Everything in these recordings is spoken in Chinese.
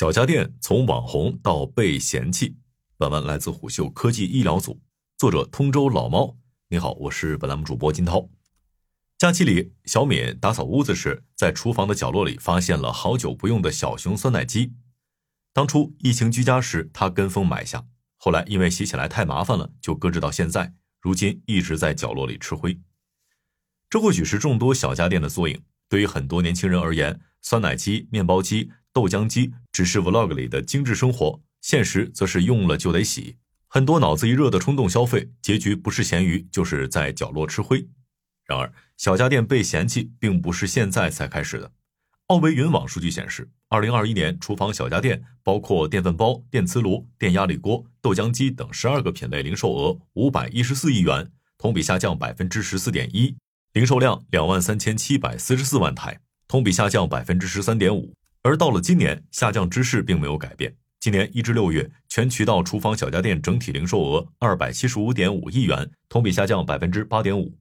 小家电从网红到被嫌弃。本文来自虎嗅科技医疗组，作者通州老猫。你好，我是本栏目主播金涛。假期里，小敏打扫屋子时，在厨房的角落里发现了好久不用的小熊酸奶机。当初疫情居家时，她跟风买下，后来因为洗起来太麻烦了，就搁置到现在。如今一直在角落里吃灰。这或许是众多小家电的缩影。对于很多年轻人而言，酸奶机、面包机。豆浆机只是 vlog 里的精致生活，现实则是用了就得洗。很多脑子一热的冲动消费，结局不是咸鱼，就是在角落吃灰。然而，小家电被嫌弃并不是现在才开始的。奥维云网数据显示，二零二一年厨房小家电包括电饭煲、电磁炉、电压力锅、豆浆机等十二个品类，零售额五百一十四亿元，同比下降百分之十四点一，零售量两万三千七百四十四万台，同比下降百分之十三点五。而到了今年，下降之势并没有改变。今年一至六月，全渠道厨房小家电整体零售额二百七十五点五亿元，同比下降百分之八点五。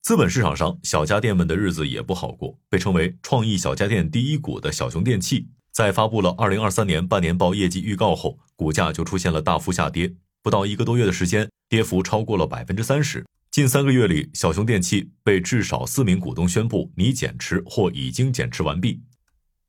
资本市场上，小家电们的日子也不好过。被称为“创意小家电第一股”的小熊电器，在发布了二零二三年半年报业绩预告后，股价就出现了大幅下跌。不到一个多月的时间，跌幅超过了百分之三十。近三个月里，小熊电器被至少四名股东宣布拟减持或已经减持完毕。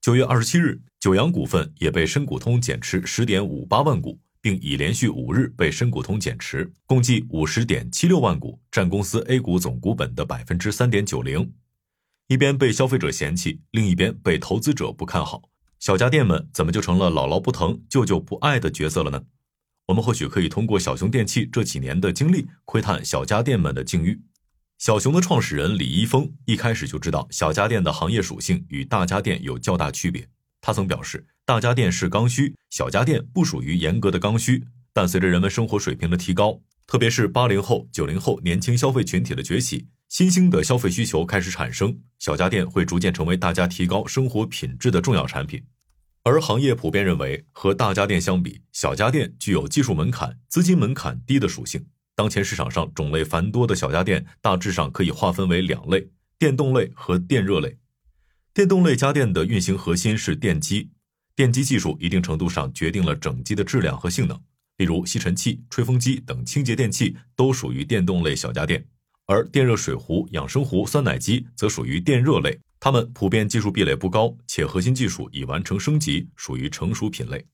九月二十七日，九阳股份也被深股通减持十点五八万股，并已连续五日被深股通减持，共计五十点七六万股，占公司 A 股总股本的百分之三点九零。一边被消费者嫌弃，另一边被投资者不看好，小家电们怎么就成了姥姥不疼、舅舅不爱的角色了呢？我们或许可以通过小熊电器这几年的经历，窥探小家电们的境遇。小熊的创始人李一峰一开始就知道小家电的行业属性与大家电有较大区别。他曾表示，大家电是刚需，小家电不属于严格的刚需。但随着人们生活水平的提高，特别是八零后、九零后年轻消费群体的崛起，新兴的消费需求开始产生，小家电会逐渐成为大家提高生活品质的重要产品。而行业普遍认为，和大家电相比，小家电具有技术门槛、资金门槛低的属性。当前市场上种类繁多的小家电，大致上可以划分为两类：电动类和电热类。电动类家电的运行核心是电机，电机技术一定程度上决定了整机的质量和性能。例如吸尘器、吹风机等清洁电器都属于电动类小家电，而电热水壶、养生壶、酸奶机则属于电热类。它们普遍技术壁垒不高，且核心技术已完成升级，属于成熟品类。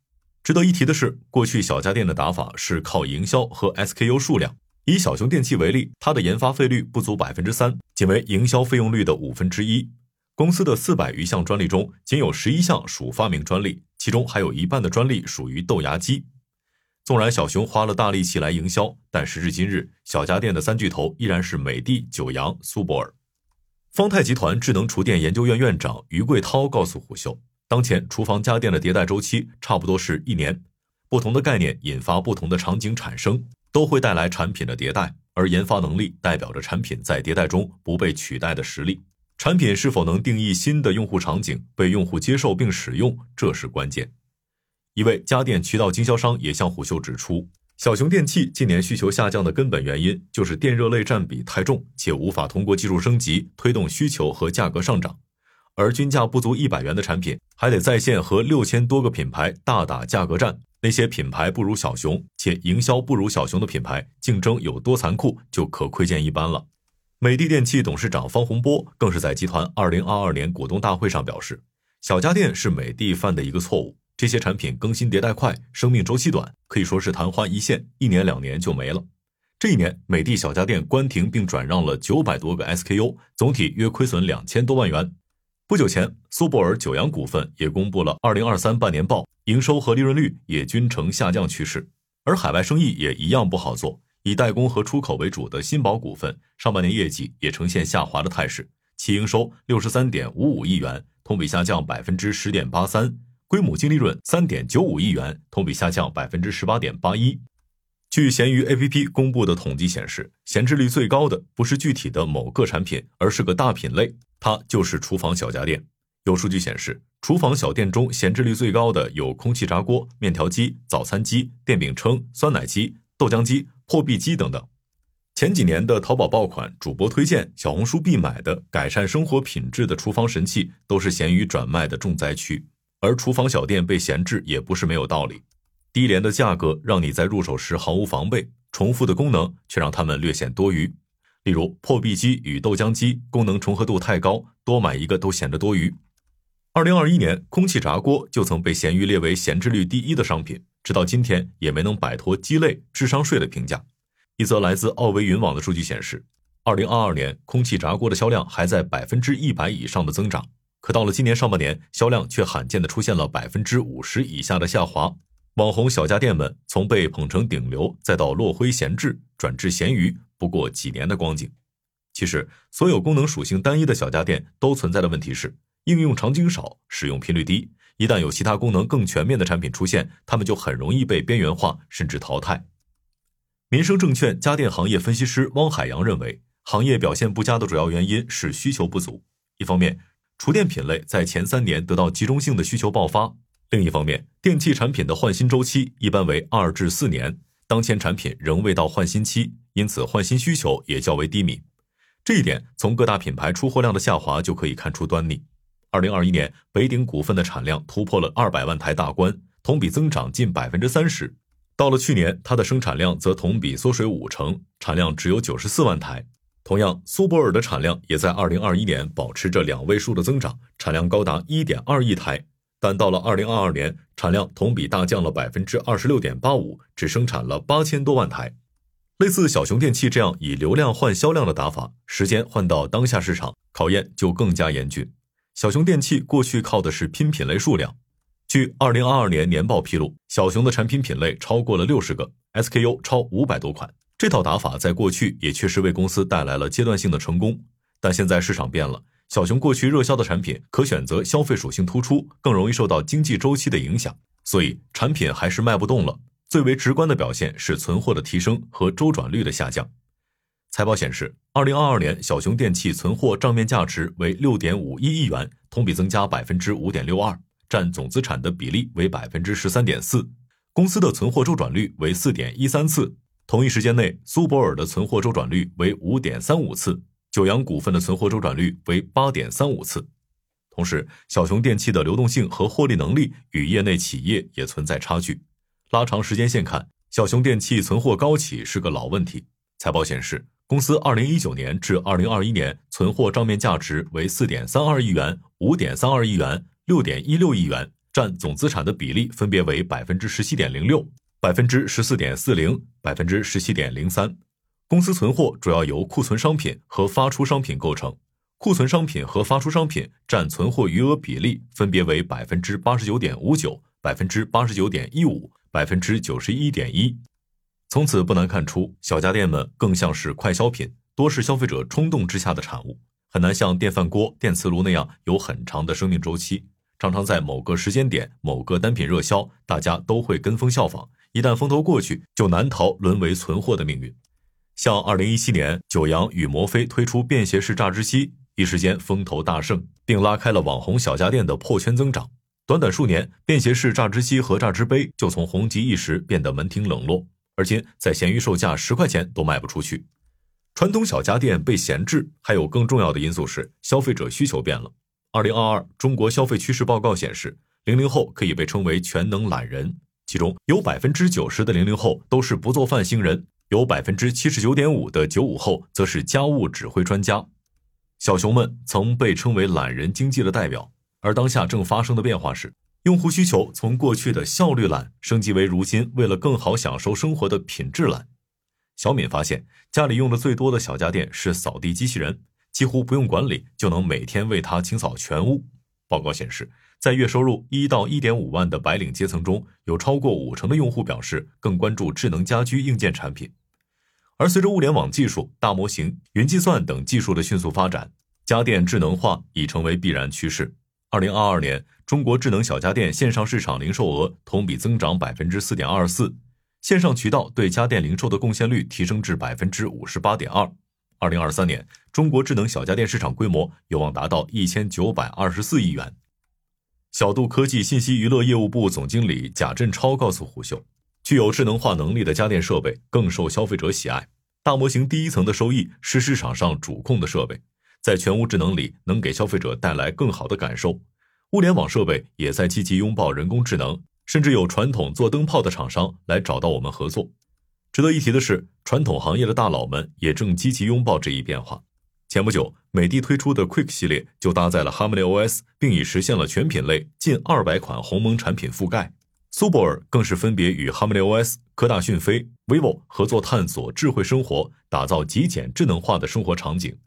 值得一提的是，过去小家电的打法是靠营销和 SKU 数量。以小熊电器为例，它的研发费率不足百分之三，仅为营销费用率的五分之一。公司的四百余项专利中，仅有十一项属发明专利，其中还有一半的专利属于豆芽机。纵然小熊花了大力气来营销，但时至今日，小家电的三巨头依然是美的、九阳、苏泊尔。方太集团智能厨电研究院院长于贵涛告诉虎嗅。当前厨房家电的迭代周期差不多是一年，不同的概念引发不同的场景产生，都会带来产品的迭代，而研发能力代表着产品在迭代中不被取代的实力。产品是否能定义新的用户场景，被用户接受并使用，这是关键。一位家电渠道经销商也向虎嗅指出，小熊电器近年需求下降的根本原因就是电热类占比太重，且无法通过技术升级推动需求和价格上涨。而均价不足一百元的产品，还得在线和六千多个品牌大打价格战。那些品牌不如小熊且营销不如小熊的品牌，竞争有多残酷，就可窥见一斑了。美的电器董事长方洪波更是在集团二零二二年股东大会上表示，小家电是美的犯的一个错误。这些产品更新迭代快，生命周期短，可以说是昙花一现，一年两年就没了。这一年，美的小家电关停并转让了九百多个 SKU，总体约亏损两千多万元。不久前，苏泊尔九阳股份也公布了二零二三半年报，营收和利润率也均呈下降趋势，而海外生意也一样不好做。以代工和出口为主的新宝股份，上半年业绩也呈现下滑的态势，其营收六十三点五五亿元，同比下降百分之十点八三，规模净利润三点九五亿元，同比下降百分之十八点八一。据闲鱼 APP 公布的统计显示，闲置率最高的不是具体的某个产品，而是个大品类。它就是厨房小家电。有数据显示，厨房小店中闲置率最高的有空气炸锅、面条机、早餐机、电饼铛、酸奶机、豆浆机、破壁机等等。前几年的淘宝爆款、主播推荐、小红书必买的改善生活品质的厨房神器，都是闲鱼转卖的重灾区。而厨房小店被闲置也不是没有道理。低廉的价格让你在入手时毫无防备，重复的功能却让他们略显多余。例如，破壁机与豆浆机功能重合度太高，多买一个都显得多余。二零二一年，空气炸锅就曾被闲鱼列为闲置率第一的商品，直到今天也没能摆脱鸡肋、智商税的评价。一则来自奥维云网的数据显示，二零二二年空气炸锅的销量还在百分之一百以上的增长，可到了今年上半年，销量却罕见的出现了百分之五十以下的下滑。网红小家电们从被捧成顶流，再到落灰闲置，转至咸鱼，不过几年的光景。其实，所有功能属性单一的小家电都存在的问题是。应用场景少，使用频率低。一旦有其他功能更全面的产品出现，它们就很容易被边缘化甚至淘汰。民生证券家电行业分析师汪海洋认为，行业表现不佳的主要原因是需求不足。一方面，厨电品类在前三年得到集中性的需求爆发；另一方面，电器产品的换新周期一般为二至四年，当前产品仍未到换新期，因此换新需求也较为低迷。这一点从各大品牌出货量的下滑就可以看出端倪。二零二一年，北鼎股份的产量突破了二百万台大关，同比增长近百分之三十。到了去年，它的生产量则同比缩水五成，产量只有九十四万台。同样，苏泊尔的产量也在二零二一年保持着两位数的增长，产量高达一点二亿台。但到了二零二二年，产量同比大降了百分之二十六点八五，只生产了八千多万台。类似小熊电器这样以流量换销量的打法，时间换到当下市场，考验就更加严峻。小熊电器过去靠的是拼品类数量，据二零二二年年报披露，小熊的产品品类超过了六十个，SKU 超五百多款。这套打法在过去也确实为公司带来了阶段性的成功，但现在市场变了，小熊过去热销的产品可选择消费属性突出，更容易受到经济周期的影响，所以产品还是卖不动了。最为直观的表现是存货的提升和周转率的下降。财报显示，二零二二年小熊电器存货账面价值为六点五一亿元，同比增加百分之五点六二，占总资产的比例为百分之十三点四。公司的存货周转率为四点一三次，同一时间内，苏泊尔的存货周转率为五点三五次，九阳股份的存货周转率为八点三五次。同时，小熊电器的流动性和获利能力与业内企业也存在差距。拉长时间线看，小熊电器存货高企是个老问题。财报显示。公司二零一九年至二零二一年存货账面价值为四点三二亿元、五点三二亿元、六点一六亿元，占总资产的比例分别为百分之十七点零六、百分之十四点四零、百分之十七点零三。公司存货主要由库存商品和发出商品构成，库存商品和发出商品占存货余额比例分别为百分之八十九点五九、百分之八十九点一五、百分之九十一点一。从此不难看出，小家电们更像是快消品，多是消费者冲动之下的产物，很难像电饭锅、电磁炉那样有很长的生命周期。常常在某个时间点、某个单品热销，大家都会跟风效仿，一旦风头过去，就难逃沦为存货的命运。像二零一七年，九阳与摩飞推出便携式榨汁机，一时间风头大盛，并拉开了网红小家电的破圈增长。短短数年，便携式榨汁机和榨汁杯就从红极一时变得门庭冷落。而今在闲鱼售价十块钱都卖不出去，传统小家电被闲置，还有更重要的因素是消费者需求变了。二零二二中国消费趋势报告显示，零零后可以被称为全能懒人，其中有百分之九十的零零后都是不做饭星人，有百分之七十九点五的九五后则是家务指挥专家。小熊们曾被称为懒人经济的代表，而当下正发生的变化是。用户需求从过去的效率懒升级为如今为了更好享受生活的品质懒。小敏发现，家里用的最多的小家电是扫地机器人，几乎不用管理就能每天为它清扫全屋。报告显示，在月收入一到一点五万的白领阶层中，有超过五成的用户表示更关注智能家居硬件产品。而随着物联网技术、大模型、云计算等技术的迅速发展，家电智能化已成为必然趋势。二零二二年，中国智能小家电线上市场零售额同比增长百分之四点二四，线上渠道对家电零售的贡献率提升至百分之五十八点二。二零二三年，中国智能小家电市场规模有望达到一千九百二十四亿元。小度科技信息娱乐业务部总经理贾振超告诉虎嗅，具有智能化能力的家电设备更受消费者喜爱，大模型第一层的收益是市场上主控的设备。在全屋智能里，能给消费者带来更好的感受。物联网设备也在积极拥抱人工智能，甚至有传统做灯泡的厂商来找到我们合作。值得一提的是，传统行业的大佬们也正积极拥抱这一变化。前不久，美的推出的 Quick 系列就搭载了 HarmonyOS，并已实现了全品类近二百款鸿蒙产品覆盖。苏泊尔更是分别与 HarmonyOS、科大讯飞、vivo 合作，探索智慧生活，打造极简智能化的生活场景。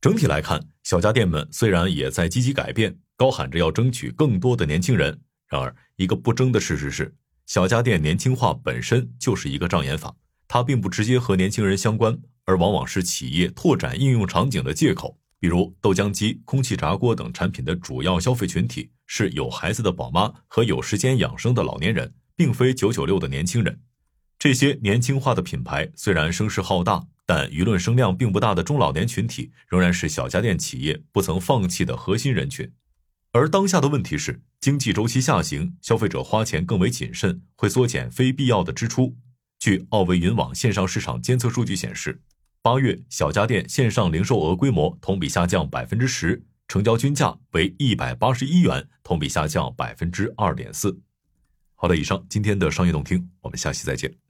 整体来看，小家电们虽然也在积极改变，高喊着要争取更多的年轻人，然而一个不争的事实是，小家电年轻化本身就是一个障眼法，它并不直接和年轻人相关，而往往是企业拓展应用场景的借口。比如豆浆机、空气炸锅等产品的主要消费群体是有孩子的宝妈和有时间养生的老年人，并非九九六的年轻人。这些年轻化的品牌虽然声势浩大，但舆论声量并不大的中老年群体仍然是小家电企业不曾放弃的核心人群。而当下的问题是，经济周期下行，消费者花钱更为谨慎，会缩减非必要的支出。据奥维云网线上市场监测数据显示。八月小家电线上零售额规模同比下降百分之十，成交均价为一百八十一元，同比下降百分之二点四。好的，以上今天的商业动听，我们下期再见。